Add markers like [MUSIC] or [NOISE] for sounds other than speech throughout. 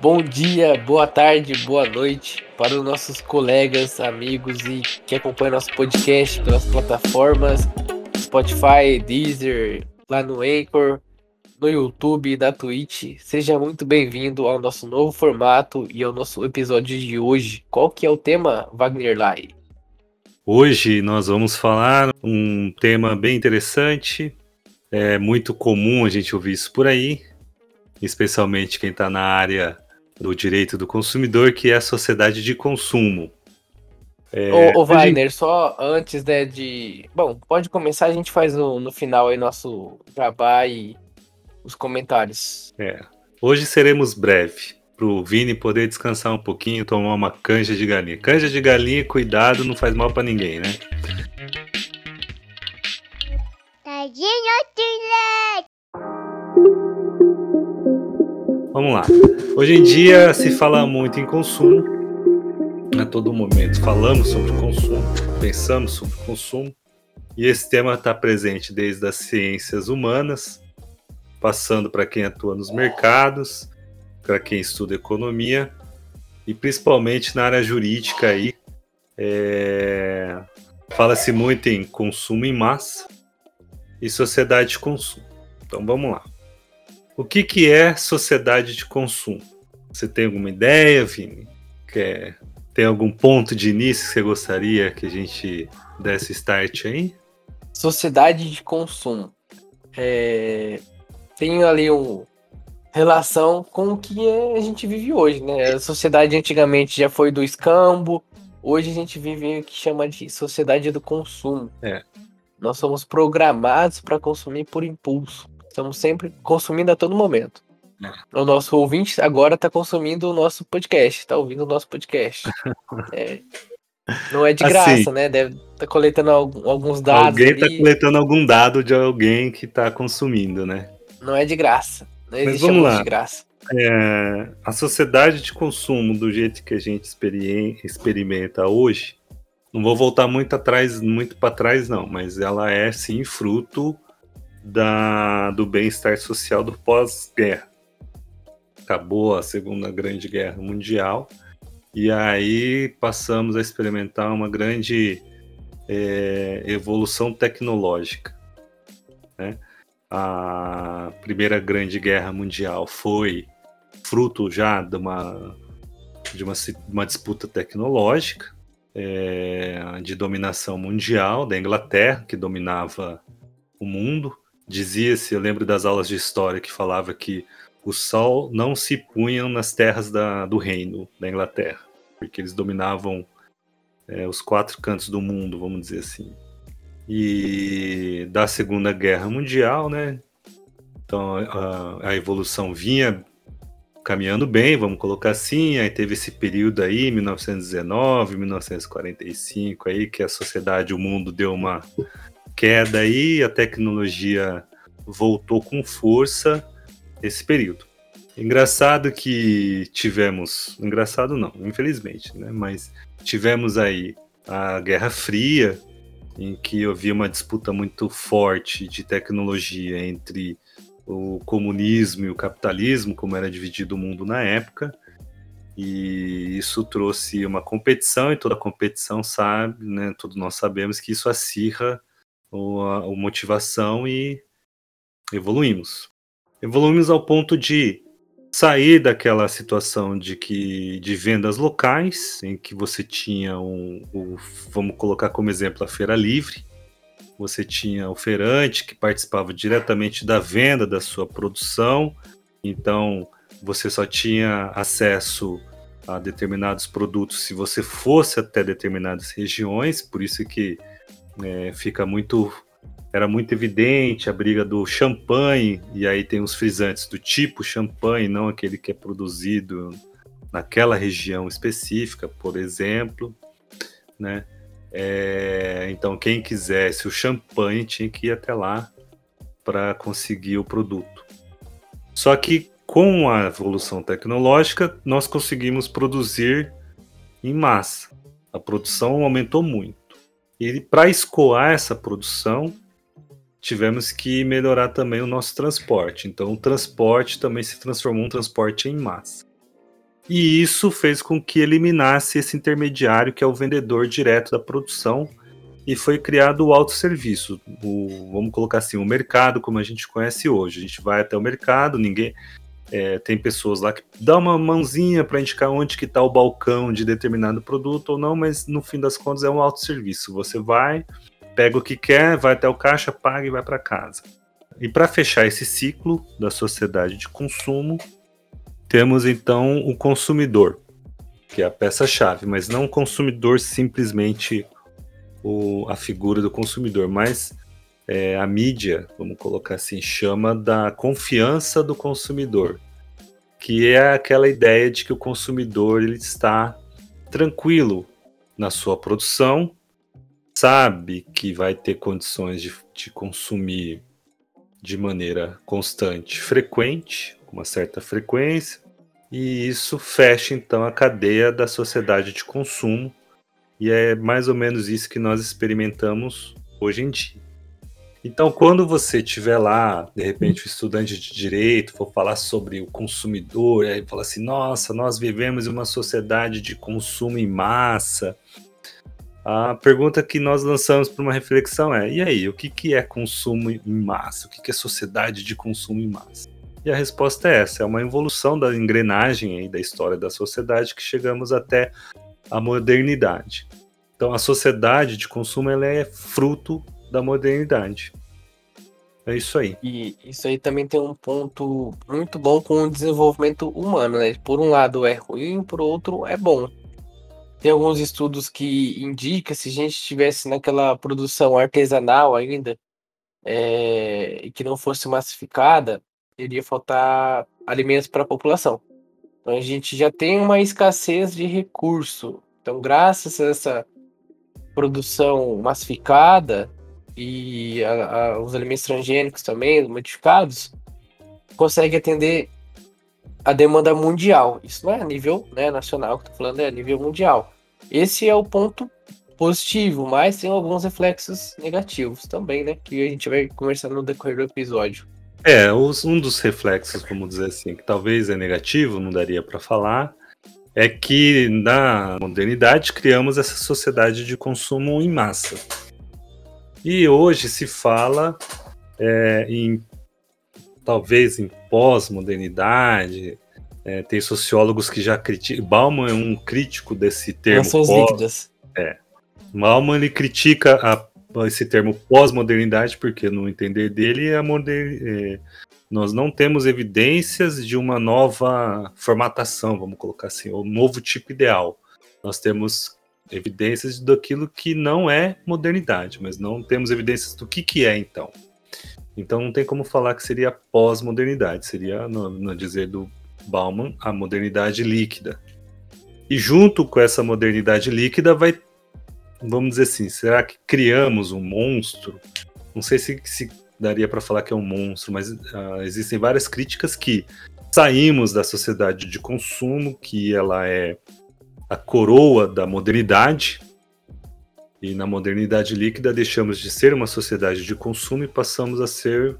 Bom dia, boa tarde, boa noite para os nossos colegas, amigos e que acompanham nosso podcast pelas plataformas Spotify, Deezer, lá no Anchor, no YouTube, na Twitch. Seja muito bem-vindo ao nosso novo formato e ao nosso episódio de hoje. Qual que é o tema, Wagner Lai? Hoje nós vamos falar um tema bem interessante. É muito comum a gente ouvir isso por aí, especialmente quem está na área do direito do consumidor, que é a sociedade de consumo. É, ô, ô Wagner, gente... só antes né, de. Bom, pode começar, a gente faz no, no final aí nosso jabá e os comentários. É. Hoje seremos breve, pro Vini poder descansar um pouquinho, tomar uma canja de galinha. Canja de galinha, cuidado, não faz mal para ninguém, né? Vamos lá. Hoje em dia se fala muito em consumo. A todo momento falamos sobre consumo, pensamos sobre consumo. E esse tema está presente desde as ciências humanas, passando para quem atua nos mercados, para quem estuda economia e principalmente na área jurídica aí. É... Fala-se muito em consumo em massa e sociedade de consumo. Então vamos lá. O que, que é sociedade de consumo? Você tem alguma ideia, Vini? Quer, tem algum ponto de início que você gostaria que a gente desse start aí? Sociedade de consumo. É, tem ali uma relação com o que a gente vive hoje, né? A sociedade antigamente já foi do escambo, hoje a gente vive o que chama de sociedade do consumo. É. Nós somos programados para consumir por impulso. Estamos sempre consumindo a todo momento. O nosso ouvinte agora está consumindo o nosso podcast, está ouvindo o nosso podcast. [LAUGHS] é, não é de assim, graça, né? Deve estar tá coletando alguns dados. Alguém está coletando algum dado de alguém que está consumindo, né? Não é de graça. Não Mas vamos lá. de graça. É, a sociedade de consumo, do jeito que a gente experimenta hoje, não vou voltar muito atrás, muito para trás, não, mas ela é sim fruto da, do bem-estar social do pós-guerra. Acabou a Segunda Grande Guerra Mundial e aí passamos a experimentar uma grande é, evolução tecnológica. Né? A Primeira Grande Guerra Mundial foi fruto já de uma, de uma, uma disputa tecnológica, é, de dominação mundial da Inglaterra, que dominava o mundo, Dizia-se, eu lembro das aulas de história que falava que o sol não se punha nas terras da, do reino da Inglaterra, porque eles dominavam é, os quatro cantos do mundo, vamos dizer assim. E da Segunda Guerra Mundial, né? Então a, a evolução vinha caminhando bem, vamos colocar assim. Aí teve esse período aí, 1919, 1945, aí que a sociedade, o mundo deu uma queda aí, a tecnologia voltou com força esse período. Engraçado que tivemos, engraçado não, infelizmente, né? Mas tivemos aí a Guerra Fria, em que havia uma disputa muito forte de tecnologia entre o comunismo e o capitalismo, como era dividido o mundo na época. E isso trouxe uma competição, e toda competição sabe, né, todos nós sabemos que isso acirra ou a, a motivação e evoluímos. Evoluímos ao ponto de sair daquela situação de que de vendas locais, em que você tinha um, um, vamos colocar como exemplo a feira livre, você tinha o feirante que participava diretamente da venda da sua produção, então você só tinha acesso a determinados produtos se você fosse até determinadas regiões, por isso que é, fica muito. Era muito evidente a briga do champanhe, e aí tem os frisantes do tipo champanhe, não aquele que é produzido naquela região específica, por exemplo, né? É, então, quem quisesse o champanhe tinha que ir até lá para conseguir o produto. Só que com a evolução tecnológica, nós conseguimos produzir em massa. A produção aumentou muito. E para escoar essa produção, tivemos que melhorar também o nosso transporte. Então, o transporte também se transformou um transporte em massa. E isso fez com que eliminasse esse intermediário que é o vendedor direto da produção e foi criado o autosserviço, o, vamos colocar assim, o mercado como a gente conhece hoje. A gente vai até o mercado, ninguém é, tem pessoas lá que dá uma mãozinha para indicar onde que está o balcão de determinado produto ou não, mas no fim das contas é um autosserviço. Você vai, pega o que quer, vai até o caixa, paga e vai para casa. E para fechar esse ciclo da sociedade de consumo, temos então o consumidor, que é a peça-chave, mas não o consumidor simplesmente o, a figura do consumidor, mas é, a mídia, vamos colocar assim, chama da confiança do consumidor, que é aquela ideia de que o consumidor ele está tranquilo na sua produção, sabe que vai ter condições de, de consumir de maneira constante, frequente, com uma certa frequência, e isso fecha então a cadeia da sociedade de consumo e é mais ou menos isso que nós experimentamos hoje em dia. Então, quando você estiver lá, de repente, o estudante de direito for falar sobre o consumidor, aí fala assim: nossa, nós vivemos em uma sociedade de consumo em massa. A pergunta que nós lançamos para uma reflexão é: e aí, o que, que é consumo em massa? O que, que é sociedade de consumo em massa? E a resposta é essa: é uma evolução da engrenagem aí da história da sociedade que chegamos até a modernidade. Então a sociedade de consumo ela é fruto da modernidade. É isso aí. E isso aí também tem um ponto muito bom com o desenvolvimento humano, né? Por um lado é ruim, por outro é bom. Tem alguns estudos que indicam se a gente estivesse naquela produção artesanal ainda, é, e que não fosse massificada, iria faltar alimentos para a população. Então a gente já tem uma escassez de recurso então, graças a essa produção massificada e a, a, os alimentos transgênicos também, modificados, consegue atender a demanda mundial. Isso não é a nível né, nacional que estou falando, é a nível mundial. Esse é o ponto positivo, mas tem alguns reflexos negativos também, né? Que a gente vai conversar no decorrer do episódio. É, um dos reflexos, vamos dizer assim, que talvez é negativo, não daria para falar, é que na modernidade criamos essa sociedade de consumo em massa. E hoje se fala é, em talvez em pós-modernidade. É, tem sociólogos que já criticam. Bauman é um crítico desse termo. Pós, líquidas. É. Bauman ele critica a, esse termo pós-modernidade porque no entender dele a é, nós não temos evidências de uma nova formatação, vamos colocar assim, ou um novo tipo ideal. Nós temos evidências daquilo que não é modernidade, mas não temos evidências do que, que é então. Então não tem como falar que seria pós-modernidade, seria, no, no dizer do Bauman, a modernidade líquida. E junto com essa modernidade líquida vai, vamos dizer assim, será que criamos um monstro? Não sei se, se daria para falar que é um monstro, mas uh, existem várias críticas que saímos da sociedade de consumo, que ela é a coroa da modernidade, e na modernidade líquida deixamos de ser uma sociedade de consumo e passamos a ser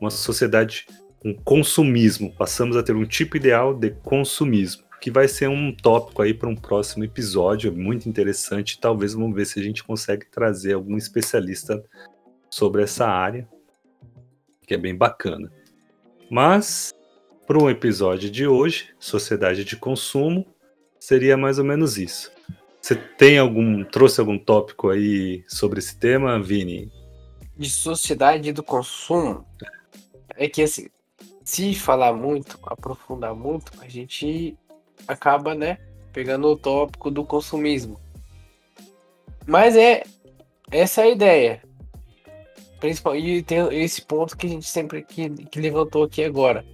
uma sociedade um consumismo, passamos a ter um tipo ideal de consumismo, que vai ser um tópico aí para um próximo episódio, muito interessante, talvez vamos ver se a gente consegue trazer algum especialista sobre essa área, que é bem bacana. Mas, para um episódio de hoje, Sociedade de Consumo, seria mais ou menos isso. Você tem algum. trouxe algum tópico aí sobre esse tema, Vini? De sociedade do consumo. É que assim, se falar muito, aprofundar muito, a gente acaba, né, pegando o tópico do consumismo. Mas é essa é a ideia. Principal, e tem esse ponto que a gente sempre que, que levantou aqui agora,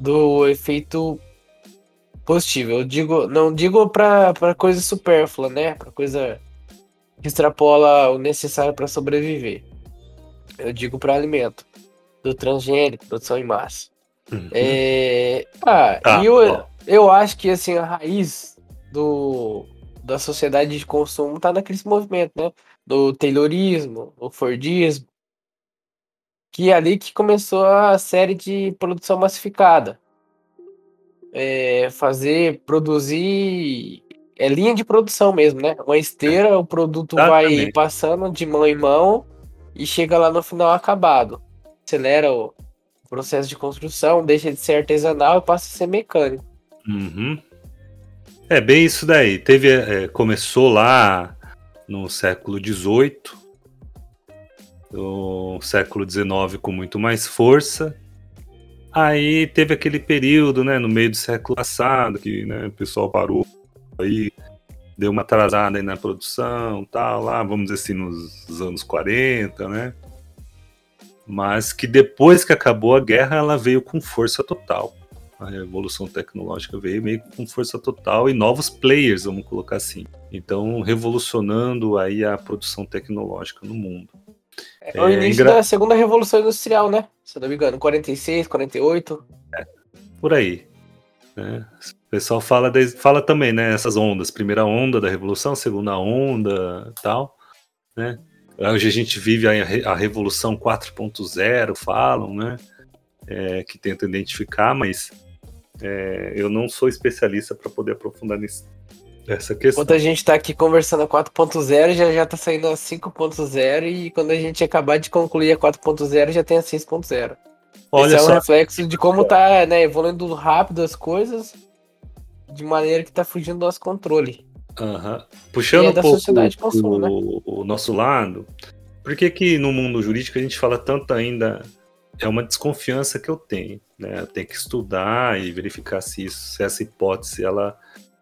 do efeito positivo. Eu digo, não digo para coisa supérflua, né? Para coisa que extrapola o necessário para sobreviver. Eu digo para alimento, do transgênico, produção em massa. Uhum. É, ah, ah, eu, eu acho que assim a raiz do da sociedade de consumo tá naquele movimento, né? Do Taylorismo, do Fordismo, que é ali que começou a série de produção massificada. É, fazer, produzir. É linha de produção mesmo, né? Uma esteira, o produto Exatamente. vai passando de mão em mão e chega lá no final acabado. Acelera o processo de construção, deixa de ser artesanal e passa a ser mecânico. Uhum. É bem isso daí. Teve, é, começou lá no século XVIII, no século XIX com muito mais força. Aí teve aquele período, né, no meio do século passado, que né, o pessoal parou aí, deu uma atrasada aí na produção, tal, lá, vamos dizer assim, nos anos 40, né? Mas que depois que acabou a guerra, ela veio com força total. A revolução tecnológica veio meio com força total e novos players, vamos colocar assim. Então, revolucionando aí a produção tecnológica no mundo. É, o início engra... da segunda revolução industrial, né? Se eu não me engano, 46, 48. É, por aí. Né? O pessoal fala, de, fala também, né? Essas ondas. Primeira onda da revolução, segunda onda tal. Né? Hoje a gente vive a, a revolução 4.0, falam, né? É, que tenta identificar, mas é, eu não sou especialista para poder aprofundar nisso, essa questão. Enquanto a gente está aqui conversando a 4.0, já já tá saindo a 5.0 e quando a gente acabar de concluir a 4.0 já tem a 6.0. Olha Esse é um reflexo de como tá, né, evoluindo rápido as coisas de maneira que tá fugindo do nosso controle. Uhum. Puxando é um pouco consumo, o, né? o nosso lado, por que que no mundo jurídico a gente fala tanto ainda é uma desconfiança que eu tenho, né? Eu tenho que estudar e verificar se, isso, se essa hipótese ela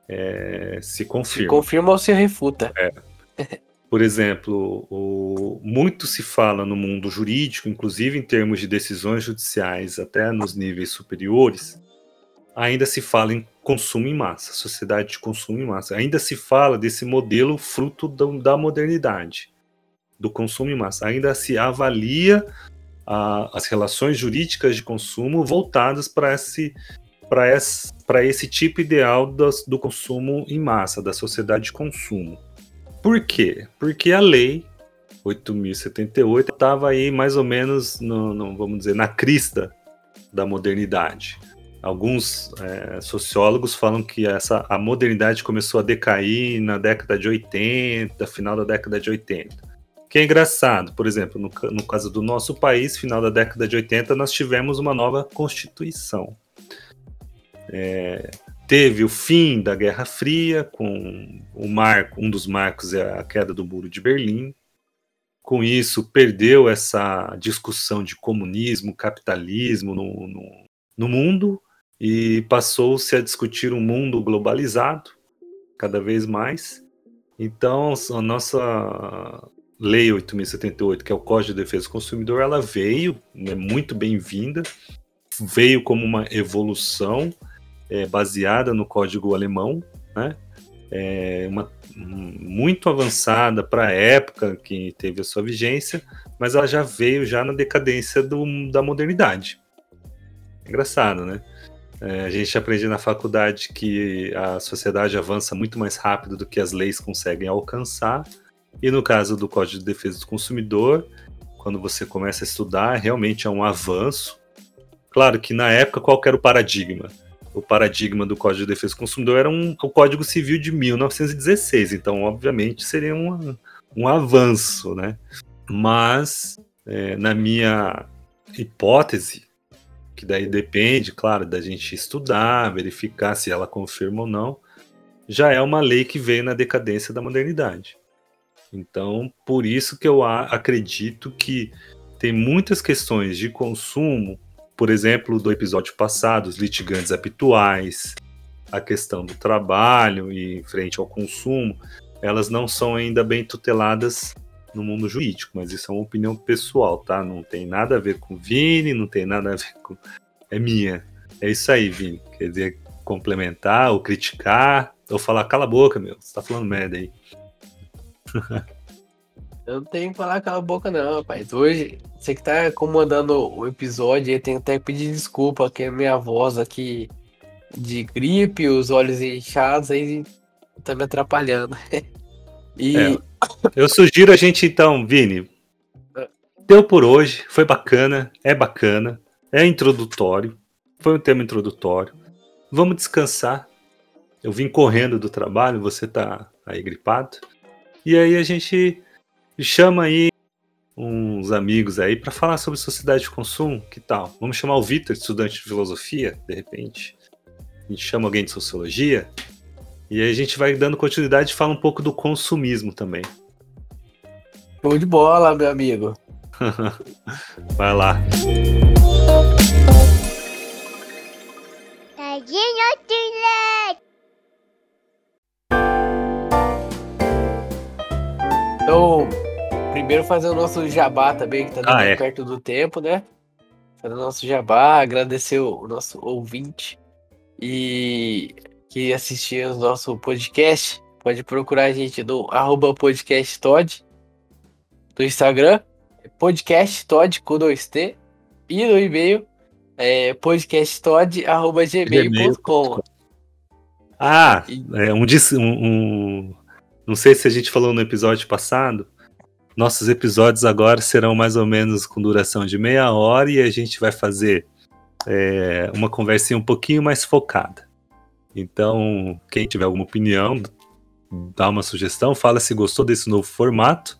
é, se confirma. Se confirma ou se refuta. É. [LAUGHS] Por exemplo, o, muito se fala no mundo jurídico, inclusive em termos de decisões judiciais, até nos níveis superiores, ainda se fala em consumo em massa, sociedade de consumo em massa. Ainda se fala desse modelo fruto do, da modernidade, do consumo em massa. Ainda se avalia a, as relações jurídicas de consumo voltadas para esse para esse, tipo ideal do, do consumo em massa, da sociedade de consumo. Por quê? Porque a lei 8078 estava aí mais ou menos, no, no, vamos dizer, na crista da modernidade. Alguns é, sociólogos falam que essa, a modernidade começou a decair na década de 80, final da década de 80. Que é engraçado, por exemplo, no, no caso do nosso país, final da década de 80, nós tivemos uma nova Constituição. É, teve o fim da Guerra Fria, com o marco, um dos marcos é a queda do Muro de Berlim. Com isso, perdeu essa discussão de comunismo, capitalismo no, no, no mundo e passou-se a discutir um mundo globalizado cada vez mais. Então, a nossa Lei 8.078, que é o Código de Defesa do Consumidor, ela veio, é muito bem-vinda, veio como uma evolução é, baseada no código alemão, né? É uma, muito avançada para a época que teve a sua vigência, mas ela já veio já na decadência do, da modernidade. Engraçado, né? É, a gente aprende na faculdade que a sociedade avança muito mais rápido do que as leis conseguem alcançar. E no caso do Código de Defesa do Consumidor, quando você começa a estudar, realmente é um avanço. Claro que na época, qual era o paradigma? O paradigma do Código de Defesa do Consumidor era um, o Código Civil de 1916, então, obviamente, seria um, um avanço, né? Mas, é, na minha hipótese, que daí depende, claro, da gente estudar, verificar se ela confirma ou não, já é uma lei que veio na decadência da modernidade. Então, por isso que eu acredito que tem muitas questões de consumo por exemplo, do episódio passado, os litigantes habituais, a questão do trabalho e frente ao consumo, elas não são ainda bem tuteladas no mundo jurídico, mas isso é uma opinião pessoal, tá? Não tem nada a ver com Vini, não tem nada a ver com. É minha. É isso aí, Vini. Quer dizer, complementar ou criticar, ou falar, cala a boca, meu, você tá falando merda aí. [LAUGHS] Eu não tenho que falar cala a boca, não, rapaz. Hoje, você que tá comandando o episódio, eu tenho até que pedir desculpa, que a minha voz aqui de gripe, os olhos inchados aí tá me atrapalhando. [LAUGHS] e... É, eu sugiro a gente então, Vini. Deu por hoje, foi bacana, é bacana, é introdutório, foi um tema introdutório. vamos descansar. Eu vim correndo do trabalho, você tá aí gripado. E aí a gente chama aí uns amigos aí para falar sobre sociedade de consumo, que tal? Vamos chamar o Vitor, estudante de filosofia, de repente. A gente chama alguém de sociologia. E aí a gente vai dando continuidade e fala um pouco do consumismo também. Show de bola, meu amigo. [LAUGHS] vai lá. Então, primeiro fazer o nosso jabá também, que tá Ah, é. perto do tempo, né? Fazer o nosso jabá, agradecer o nosso ouvinte e que assistir o nosso podcast. Pode procurar a gente no arroba podcast Todd, no Instagram, podcast Todd com 2T, e no e-mail é podcasttod.gmail.com. Ah, é, um, um, um- Não sei se a gente falou no episódio passado. Nossos episódios agora serão mais ou menos com duração de meia hora e a gente vai fazer é, uma conversinha um pouquinho mais focada. Então, quem tiver alguma opinião, dá uma sugestão, fala se gostou desse novo formato.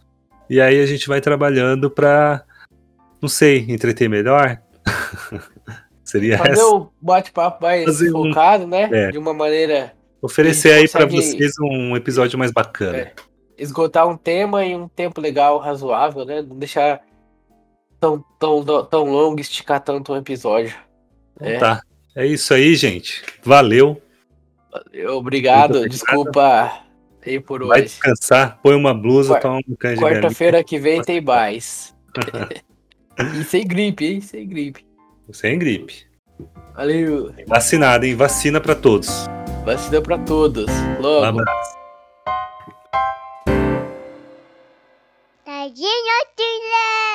E aí a gente vai trabalhando para, não sei, entreter melhor. [LAUGHS] Seria Fazer essa. um bate-papo mais Fazer um- focado, né? É. De uma maneira Oferecer aí para vocês um episódio mais bacana. É. esgotar um tema em um tempo legal, razoável, né? Não deixar tão, tão, tão longo, esticar tanto um episódio. Então É. Tá. É isso aí, gente. Valeu. Obrigado, Muito obrigado. desculpa aí por Vai hoje. descansar, põe uma blusa, Quar- toma um canja. Quarta-feira que vem tem [LAUGHS] mais. [LAUGHS] e sem gripe, hein? Sem gripe. Sem gripe. Valeu. Vacinado, hein? Vacina pra todos. Vacina pra todos. Um Logo. abraço. Regina Tulet!